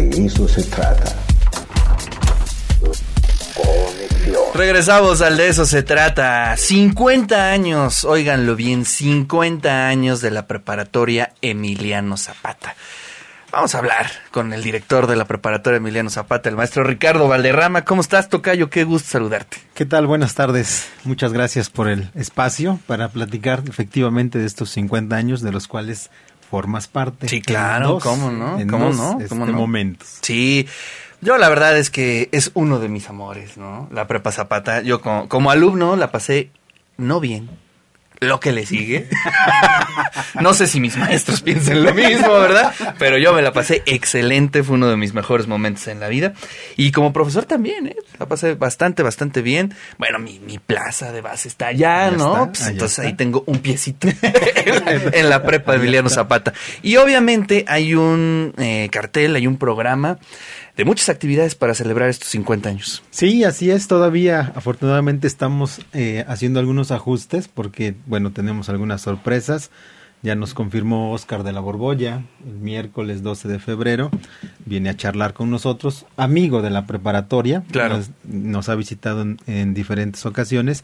De eso se trata. Regresamos al de eso se trata. 50 años, óiganlo bien, 50 años de la preparatoria Emiliano Zapata. Vamos a hablar con el director de la preparatoria Emiliano Zapata, el maestro Ricardo Valderrama. ¿Cómo estás, Tocayo? Qué gusto saludarte. ¿Qué tal? Buenas tardes. Muchas gracias por el espacio para platicar efectivamente de estos 50 años de los cuales formas parte. Sí, claro, ¿cómo no? En ¿Cómo dos, no? este, ¿Cómo no? momentos. Sí, yo la verdad es que es uno de mis amores, ¿no? La prepa Zapata. Yo como, como alumno la pasé no bien. Lo que le sigue. no sé si mis maestros piensen lo mismo, ¿verdad? Pero yo me la pasé excelente, fue uno de mis mejores momentos en la vida. Y como profesor también, ¿eh? La pasé bastante, bastante bien. Bueno, mi, mi plaza de base está allá, Ya ¿no? está, Pues allá entonces está. ahí tengo un piecito en la prepa de Emiliano Zapata. Y obviamente hay un eh, cartel, hay un programa de muchas actividades para celebrar estos 50 años. Sí, así es. Todavía, afortunadamente, estamos eh, haciendo algunos ajustes porque, bueno, tenemos algunas sorpresas. Ya nos confirmó Oscar de la Borbolla el miércoles 12 de febrero. Viene a charlar con nosotros, amigo de la preparatoria. Claro. Nos, nos ha visitado en, en diferentes ocasiones.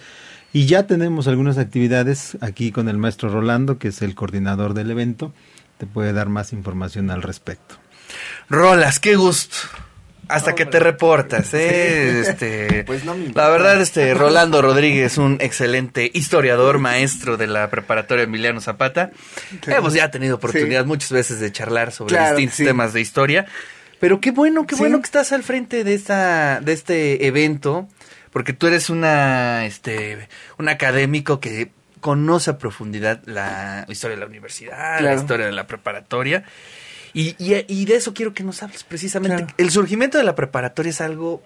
Y ya tenemos algunas actividades aquí con el maestro Rolando, que es el coordinador del evento. Te puede dar más información al respecto. Rolas, qué gusto. Hasta que te reportas, ¿eh? Este, Pues no me la verdad, este, Rolando Rodríguez, un excelente historiador, maestro de la preparatoria Emiliano Zapata. Hemos ya tenido oportunidad muchas veces de charlar sobre Claro, distintos sí. temas de historia. Pero qué bueno, qué bueno que estás al frente de esta, de este evento, porque tú eres una, este, un académico que conoce a profundidad la historia de la universidad, la historia de la preparatoria. Y, y- y de eso quiero que nos hables precisamente. Claro. El surgimiento de la preparatoria es algo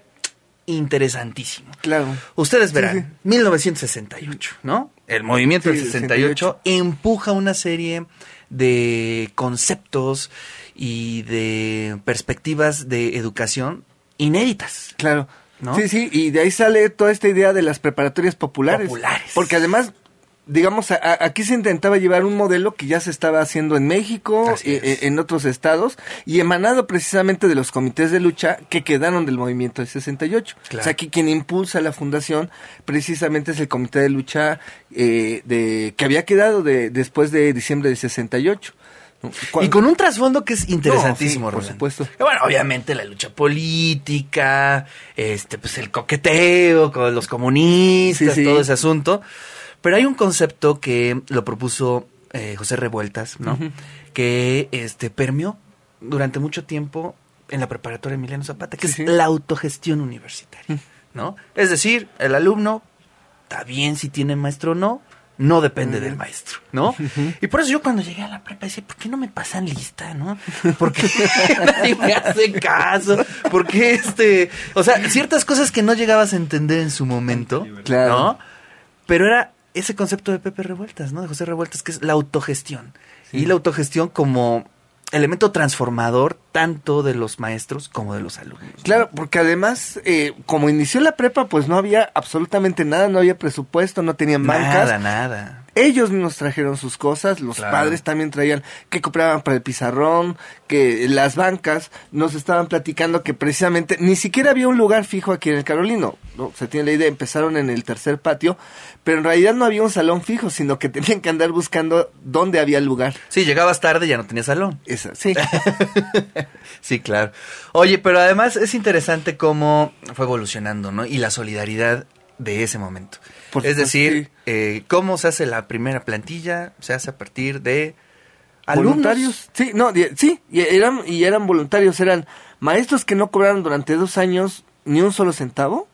interesantísimo. Claro. Ustedes Sí, verán, sí. 1968, ¿no? El movimiento Sí, del 68 68. empuja una serie de conceptos y de perspectivas de educación inéditas. Claro. ¿No? Sí, sí, y de ahí sale toda esta idea de las preparatorias populares. Populares. Porque además, digamos, a- aquí se intentaba llevar un modelo que ya se estaba haciendo en México, Así e- es. e- en otros estados, y emanado precisamente de los comités de lucha que quedaron del movimiento del 68. Claro. O sea, aquí quien impulsa la fundación precisamente es el comité de lucha eh, de que había quedado de, después de diciembre del 68. ¿no? Y con un trasfondo que es interesantísimo, No, sí, por supuesto. Bueno, obviamente la lucha política, este, pues el coqueteo con los comunistas, Sí, sí. todo ese asunto. Pero hay un concepto que lo propuso eh, José Revueltas, ¿no? Que este permeó durante mucho tiempo en la preparatoria Emiliano Zapata, que Sí, es sí. la autogestión universitaria, ¿no? Es decir, el alumno está bien si tiene maestro o no, no depende del maestro, ¿no? Y por eso yo cuando llegué a la prepa decía, ¿por qué no me pasan lista, no? ¿Por qué nadie me hace caso? ¿Por qué este...? O sea, ciertas cosas que no llegabas a entender en su momento, Claro. ¿no? Pero era ese concepto de Pepe Revueltas, ¿no? De José Revueltas, que es la autogestión. Y la autogestión como elemento transformador tanto de los maestros como de los alumnos. ¿no? Claro, porque además, eh, como inició la prepa, pues no había absolutamente nada, no había presupuesto, no tenían bancas. Nada, nada. Ellos mismos trajeron sus cosas, los Claro. padres también traían que compraban para el pizarrón, que las bancas nos estaban platicando que precisamente ni siquiera había un lugar fijo aquí en el Carolino. ¿no? Se tiene la idea, empezaron en el tercer patio, pero en realidad no había un salón fijo, sino que tenían que andar buscando dónde había lugar. Sí, llegabas tarde y ya no tenías salón. Esa, sí. Sí, claro. Oye, pero además es interesante cómo fue evolucionando, ¿no? Y la solidaridad de ese momento. Por es decir, sí. eh, cómo se hace la primera plantilla, se hace a partir de alumnos. voluntarios. Sí, no, sí, y eran, y eran voluntarios, eran maestros que no cobraron durante dos años ni un solo centavo,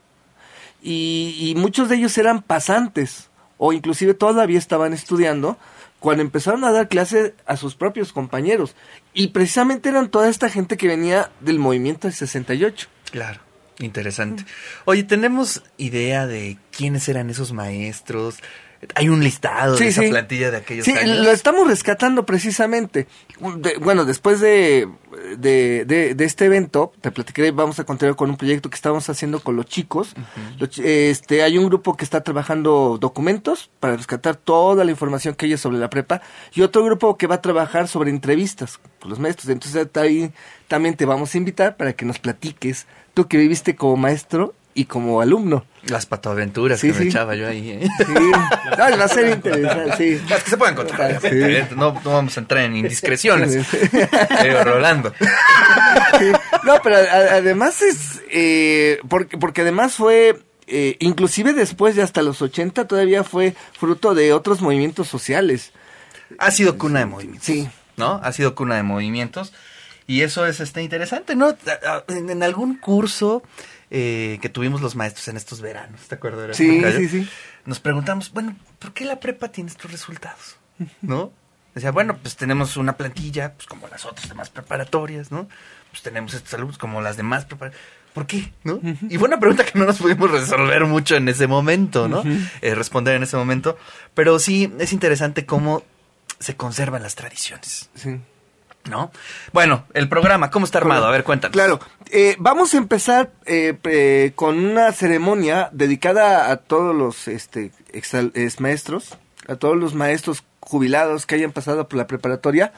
y, y muchos de ellos eran pasantes, o inclusive todavía estaban estudiando, cuando empezaron a dar clase a sus propios compañeros, y precisamente eran toda esta gente que venía del movimiento del 68. Claro, interesante. Oye, ¿tenemos idea de quiénes eran esos maestros? Hay un listado Sí, de esa sí. plantilla de aquellos Sí, años. lo estamos rescatando precisamente. De- bueno, después de, de, de- de este evento, te platicaré, vamos a continuar con un proyecto que estamos haciendo con los chicos. Los este, hay un grupo que está trabajando documentos para rescatar toda la información que hay sobre la prepa y otro grupo que va a trabajar sobre entrevistas con los maestros. Entonces ahí también te vamos a invitar para que nos platiques, tú que viviste como maestro y como alumno. Las patoaventuras Sí, que me echaba yo ahí. ¿eh? Sí, No, va a ser interesante, sí. Las que se pueden contar. No, no vamos a entrar en indiscreciones. Digo, Rolando. No, pero a- además es, eh, porque, porque además fue, eh, inclusive después de hasta los 80 todavía fue fruto de otros movimientos sociales. Ha sido cuna de movimientos. Sí. ¿No? Ha sido cuna de movimientos. Y eso es este interesante, ¿no? En algún curso eh, que tuvimos los maestros en estos veranos, ¿te acuerdas? Sí, sí, sí. Nos preguntamos, bueno, ¿por qué la prepa tiene estos resultados? ¿No? Decía, bueno, pues tenemos una plantilla, pues como las otras demás preparatorias, ¿no? Pues tenemos estos alumnos como las demás preparatorias. ¿Por qué? ¿No? Y fue una pregunta que no nos pudimos resolver mucho en ese momento, ¿no? Eh, responder en ese momento. Pero sí, es interesante cómo se conservan las tradiciones, Sí. ¿No? Bueno, el programa, ¿cómo está armado? A ver, cuéntanos. Claro, eh, vamos a empezar eh, eh, con una ceremonia dedicada a todos los este, ex maestros, a todos los maestros jubilados que hayan pasado por la preparatoria,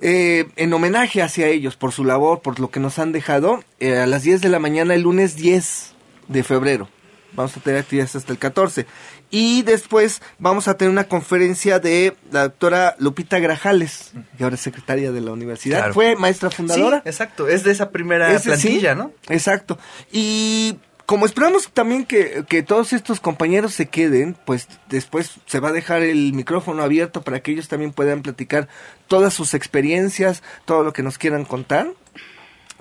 eh, en homenaje hacia ellos por su labor, por lo que nos han dejado, eh, a las 10 de la mañana el lunes 10 de febrero. Vamos a tener actividades hasta el 14. Y después vamos a tener una conferencia de la doctora Lupita Grajales, que ahora es secretaria de la universidad. Claro. Fue maestra Sí, fundadora. exacto, es de esa primera Ese sí, plantilla, ¿no? Exacto. Y como esperamos también que, que todos estos compañeros se queden, pues después se va a dejar el micrófono abierto para que ellos también puedan platicar todas sus experiencias, todo lo que nos quieran contar,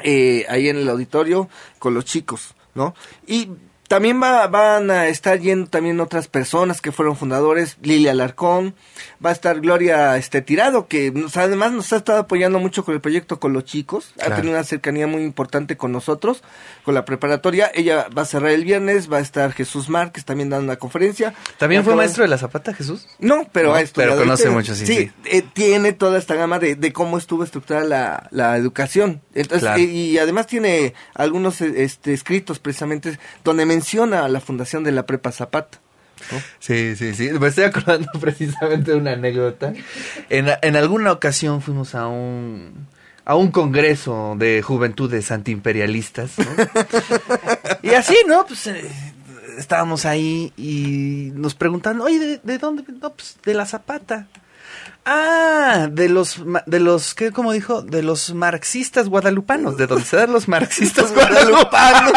eh, ahí en el auditorio con los chicos, ¿no? Y también va- van a estar yendo también otras personas que fueron fundadores, Lilia Alarcón, va a estar Gloria este Tirado, que nos, además nos ha estado apoyando mucho con el proyecto con los chicos, ha tenido una cercanía muy importante con nosotros, con la preparatoria, ella va a cerrar el viernes, va a estar Jesús Márquez también dando una conferencia. ¿También fue maestro de la Zapata, Jesús? no, pero No, ha estudiado. pero conoce mucho, sí, sí. eh, tiene toda esta gama de, de cómo estuvo estructurada la, la educación. Entonces, Claro. eh, y además tiene algunos este, escritos precisamente donde menciona a la fundación de la Prepa Zapata. ¿no? Sí, sí, sí. Me estoy acordando precisamente de una anécdota. En, en alguna ocasión fuimos a un a un congreso de juventudes antiimperialistas. ¿no? y así, ¿no? Pues eh, estábamos ahí y nos preguntan, oye, ¿de, de dónde? No, pues de la Zapata. Ah, de los, de los, ¿qué, cómo dijo? De los marxistas guadalupanos, de donde se dan los marxistas guadalupanos.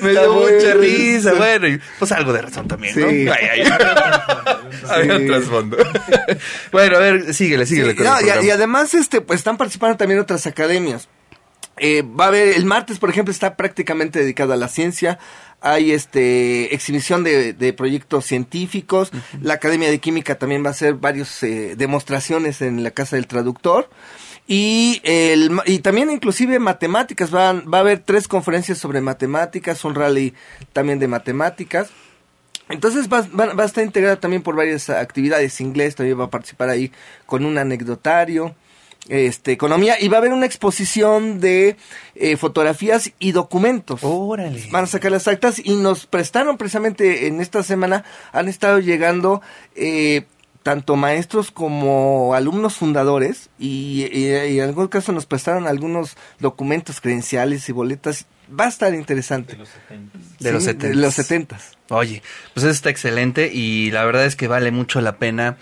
Me dio mucha risa, bueno, y pues algo de razón también, ¿no? Ay, ay. Había un trasfondo. bueno, a ver, síguele, síguele. Sí, con el no, y, programa. y además este, pues están participando también otras academias. Eh, va a haber, el martes, por ejemplo, está prácticamente dedicado a la ciencia. Hay este exhibición de, de proyectos científicos. La Academia de Química también va a hacer varias demostraciones en la Casa del Traductor. Y, el, y también inclusive matemáticas. Van, va a haber tres conferencias sobre matemáticas, un rally también de matemáticas. Entonces va, va- va a estar integrada también por varias actividades. Inglés también va a participar ahí con un anecdotario. Este, economía. Y va a haber una exposición de eh, fotografías y documentos. Órale. Van a sacar las actas y nos prestaron precisamente en esta semana, han estado llegando eh, tanto maestros como alumnos fundadores y, y- y en algún caso nos prestaron algunos documentos, credenciales y boletas. Va a estar interesante. De los Sí, 70s. De los setentas. Oye, pues eso está excelente y la verdad es que vale mucho la pena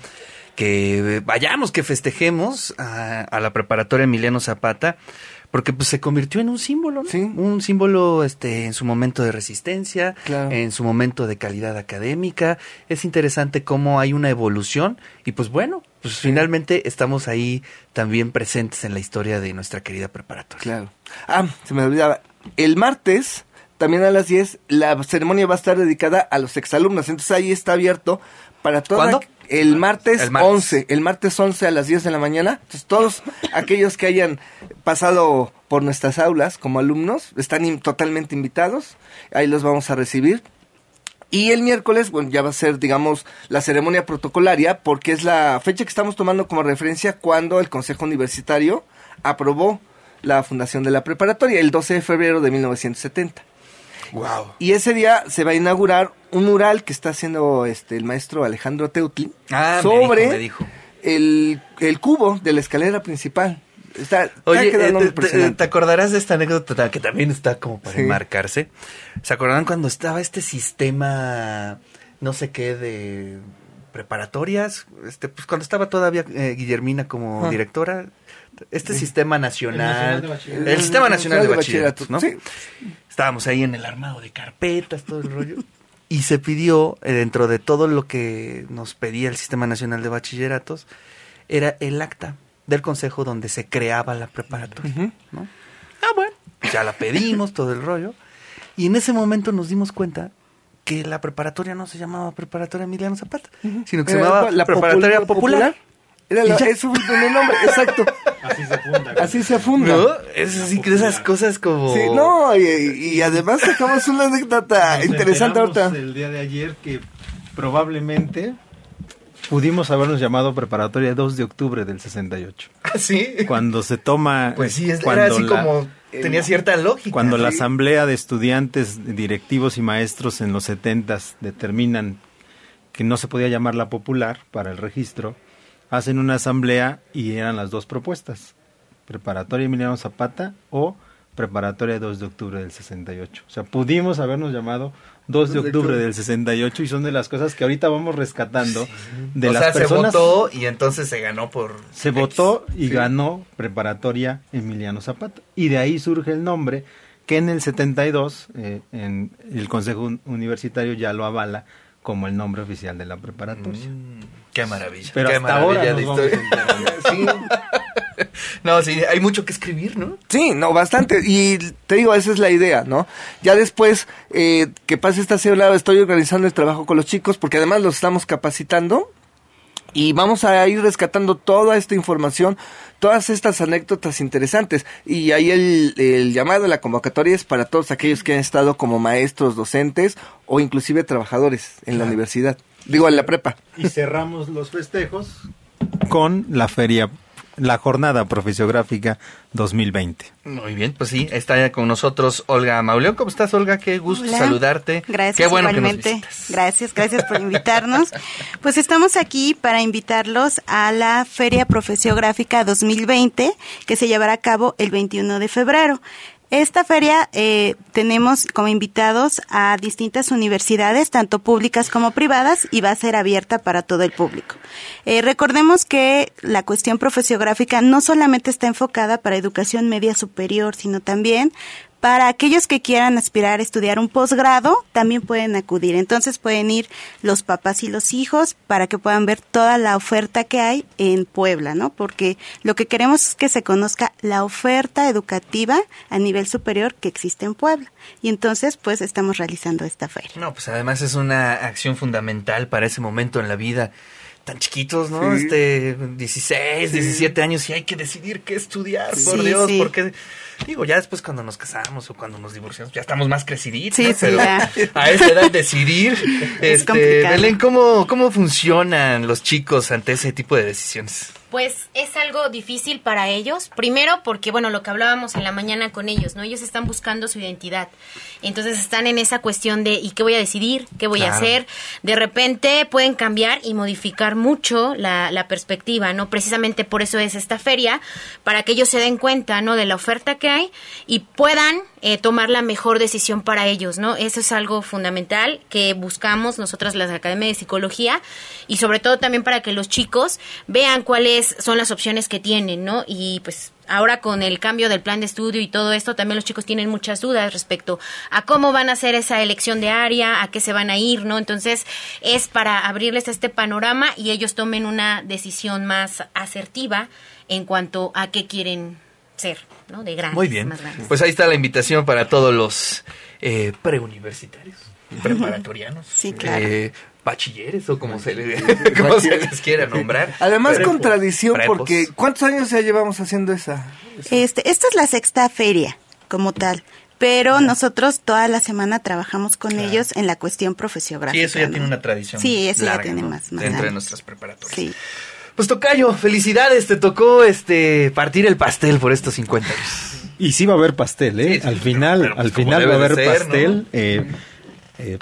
que vayamos, que festejemos a, a la preparatoria Emiliano Zapata, porque pues se convirtió en un símbolo, ¿no? Sí. Un símbolo este en su momento de resistencia, Claro. en su momento de calidad académica. Es interesante cómo hay una evolución y pues bueno, pues finalmente estamos ahí también presentes en la historia de nuestra querida preparatoria. Claro. Ah, se me olvidaba. El martes, también a las 10, la ceremonia va a estar dedicada a los exalumnos. Entonces ahí está abierto para todos. ¿Cuándo? El martes, El martes. 11. El martes 11 a las 10 de la mañana. Entonces todos aquellos que hayan pasado por nuestras aulas como alumnos están in- totalmente invitados. Ahí los vamos a recibir. Y el miércoles, bueno, ya va a ser, digamos, la ceremonia protocolaria, porque es la fecha que estamos tomando como referencia cuando el Consejo Universitario aprobó la fundación de la preparatoria, el 12 de febrero de 1970. Wow. Y ese día se va a inaugurar un mural que está haciendo este el maestro Alejandro Teutli Ah, me sobre dijo, me dijo. El, el cubo de la escalera principal. Está, Oye, quedando eh, te, te acordarás de esta anécdota que también está como para Sí. enmarcarse? ¿Se acordarán cuando estaba este sistema, no sé qué, de preparatorias? Este, pues cuando estaba todavía eh, Guillermina como Ah. directora, este sistema nacional, nacional de bachillerato. el sistema nacional de Bachillerato, ¿no? sí. Estábamos ahí en el armado de carpetas, todo el rollo. Y se pidió, eh, dentro de todo lo que nos pedía el Sistema Nacional de Bachilleratos, era el acta del consejo donde se creaba la preparatoria. Ah, bueno, ya la pedimos, todo el rollo. Y en ese momento nos dimos cuenta que la preparatoria no se llamaba Preparatoria Emiliano Zapata, sino que se llamaba la Preparatoria popul- Popular. Era la, fue el primer nombre, exacto. Así se funda. Así se funda. ¿No? Es así que esas cosas como... Sí, no, y, y además sacamos una anécdota Nos interesante ahorita. El día de ayer que probablemente pudimos habernos llamado preparatoria 2 de octubre del 68. ¿Sí? Cuando se toma... Pues sí, es, cuando era así la- como... Tenía cierta lógica. Cuando la asamblea de estudiantes, directivos y maestros en los 70 determinan que no se podía llamar la popular para el registro, hacen una asamblea y eran las dos propuestas, preparatoria Emiliano Zapata o preparatoria 2 de octubre del 68. O sea, pudimos habernos llamado 2 de octubre del 68 y son de las cosas que ahorita vamos rescatando de o las sea, personas. se votó y entonces se ganó por... Se X. votó y Sí. ganó preparatoria Emiliano Zapata. Y de ahí surge el nombre que en el 72 eh, en el Consejo Un- Universitario ya lo avala como el nombre oficial de la preparatoria. Mm, qué maravilla. Pero qué hasta maravilla ahora nos vamos enterando. No, sí, hay mucho que escribir, ¿no? Sí, no, bastante. Y te digo, esa es la idea, ¿no? Ya después eh, que pase esta célula, estoy organizando el trabajo con los chicos, porque además los estamos capacitando. Y vamos a ir rescatando toda esta información, todas estas anécdotas interesantes. Y ahí el, el llamado, la convocatoria es para todos aquellos que han estado como maestros, docentes o inclusive trabajadores en la universidad. Digo, en la prepa. Y cerramos los festejos con la feria, la jornada profesiográfica 2020. Muy bien, pues sí, está con nosotros Olga Mauleón. ¿Cómo estás, Olga? Qué gusto Hola. saludarte. Gracias, Qué bueno igualmente. que nos. Gracias, gracias por invitarnos. Pues estamos aquí para invitarlos a la Feria Profesiográfica 2020 que se llevará a cabo el 21 de febrero. Esta feria eh, tenemos como invitados a distintas universidades, tanto públicas como privadas, y va a ser abierta para todo el público. Eh, recordemos que la cuestión profesiográfica no solamente está enfocada para educación media superior, sino también para aquellos que quieran aspirar a estudiar un posgrado, también pueden acudir. Entonces pueden ir los papás y los hijos para que puedan ver toda la oferta que hay en Puebla, ¿no? Porque lo que queremos es que se conozca la oferta educativa a nivel superior que existe en Puebla. Y entonces, pues, estamos realizando esta feria. No, pues además es una acción fundamental para ese momento en la vida. Tan chiquitos, ¿no? Sí. Este, 16, 17 años y hay que decidir qué estudiar, por Dios, sí. porque digo, ya después cuando nos casamos o cuando nos divorciamos, ya estamos más creciditos, Sí, ¿no? sí, pero ya. a esa edad decidir, este, complicado. Belén, ¿cómo, ¿cómo funcionan los chicos ante ese tipo de decisiones? Pues es algo difícil para ellos. Primero porque, bueno, lo que hablábamos en la mañana con ellos, ¿no? Ellos están buscando su identidad. Entonces están en esa cuestión de ¿y qué voy a decidir? ¿Qué voy Claro. a hacer? De repente pueden cambiar y modificar mucho la, la perspectiva, ¿no? Precisamente por eso es esta feria, para que ellos se den cuenta, ¿no? De la oferta que hay y puedan eh, tomar la mejor decisión para ellos, ¿no? Eso es algo fundamental que buscamos nosotras las Academias de Psicología y sobre todo también para que los chicos vean son las opciones que tienen, ¿no? Y pues ahora con el cambio del plan de estudio y todo esto, también los chicos tienen muchas dudas respecto a cómo van a hacer esa elección de área, a qué se van a ir, ¿no? Entonces es para abrirles este panorama y ellos tomen una decisión más asertiva en cuanto a qué quieren ser, ¿no? De grandes. Muy bien. más grandes. Pues ahí está la invitación para todos los eh, preuniversitarios, preparatorianos, Sí, claro. eh, bachilleres o como se, les, como se les quiera nombrar. Además, Prepos, con tradición, prepos. porque ¿cuántos años ya llevamos haciendo esa? Este, esta es la sexta feria como tal, pero nosotros toda la semana trabajamos con ellos en la cuestión profesiográfica. Sí, eso ya ¿no? tiene una tradición. Sí, eso ya tiene ¿no? más, más Dentro de nuestras preparatorias. Sí. Pues Tocayo, felicidades, te tocó este partir el pastel por estos 50 años. Y sí va a haber pastel, ¿eh? Sí, sí, al final, pero pues al final va a haber ser, pastel. ¿no? eh, eh,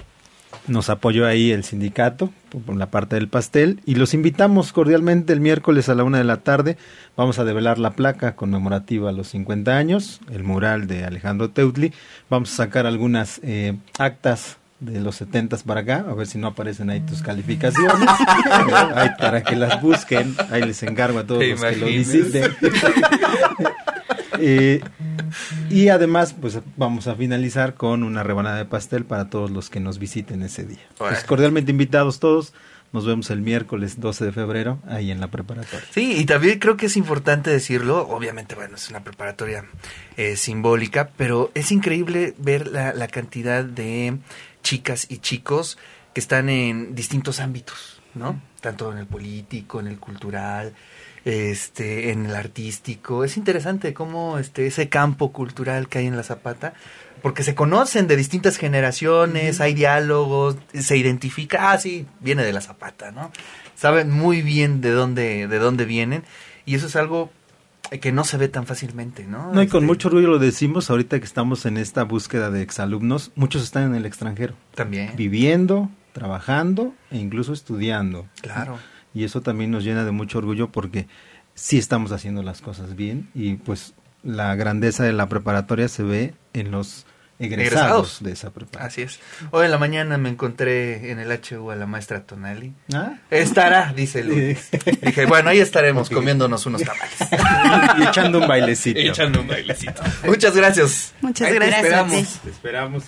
nos apoyó ahí el sindicato por- la parte del pastel y los invitamos cordialmente el miércoles a la una de la tarde. Vamos a develar la placa conmemorativa a los 50 años, el mural de Alejandro Teutli. Vamos a sacar algunas eh, actas de los 70 para acá, a ver si no aparecen ahí tus calificaciones, ahí para que las busquen, ahí les encargo a todos ¿Te los que lo visiten. Eh, y además, pues vamos a finalizar con una rebanada de pastel para todos los que nos visiten ese día. Pues, cordialmente invitados todos. Nos vemos el miércoles 12 de febrero ahí en la preparatoria. Sí, y también creo que es importante decirlo, obviamente, bueno, es una preparatoria eh, simbólica, pero es increíble ver la, la cantidad de chicas y chicos que están en distintos ámbitos, ¿no? Tanto en el político, en el cultural, este, en el artístico. Es interesante cómo este, ese campo cultural que hay en la Zapata, porque se conocen de distintas generaciones, hay diálogos, se identifica, ah, sí, viene de la Zapata, ¿no? Saben muy bien de dónde, de dónde vienen, y eso es algo que no se ve tan fácilmente, ¿no? No, y con Este, mucho orgullo lo decimos ahorita que estamos en esta búsqueda de exalumnos. Muchos están en el extranjero, También. viviendo, trabajando e incluso estudiando. Claro. Y eso también nos llena de mucho orgullo porque sí estamos haciendo las cosas bien y pues la grandeza de la preparatoria se ve en los egresados, Egresados. de esa preparatoria. Así es. Hoy en la mañana me encontré en el HU a la maestra Tonali. Ah, Estará, dice Luis. Dije, bueno, ahí estaremos comiéndonos unos tamales. y echando un bailecito. Echando un bailecito. Muchas gracias. Muchas Ahí te gracias ti. esperamos. Te esperamos.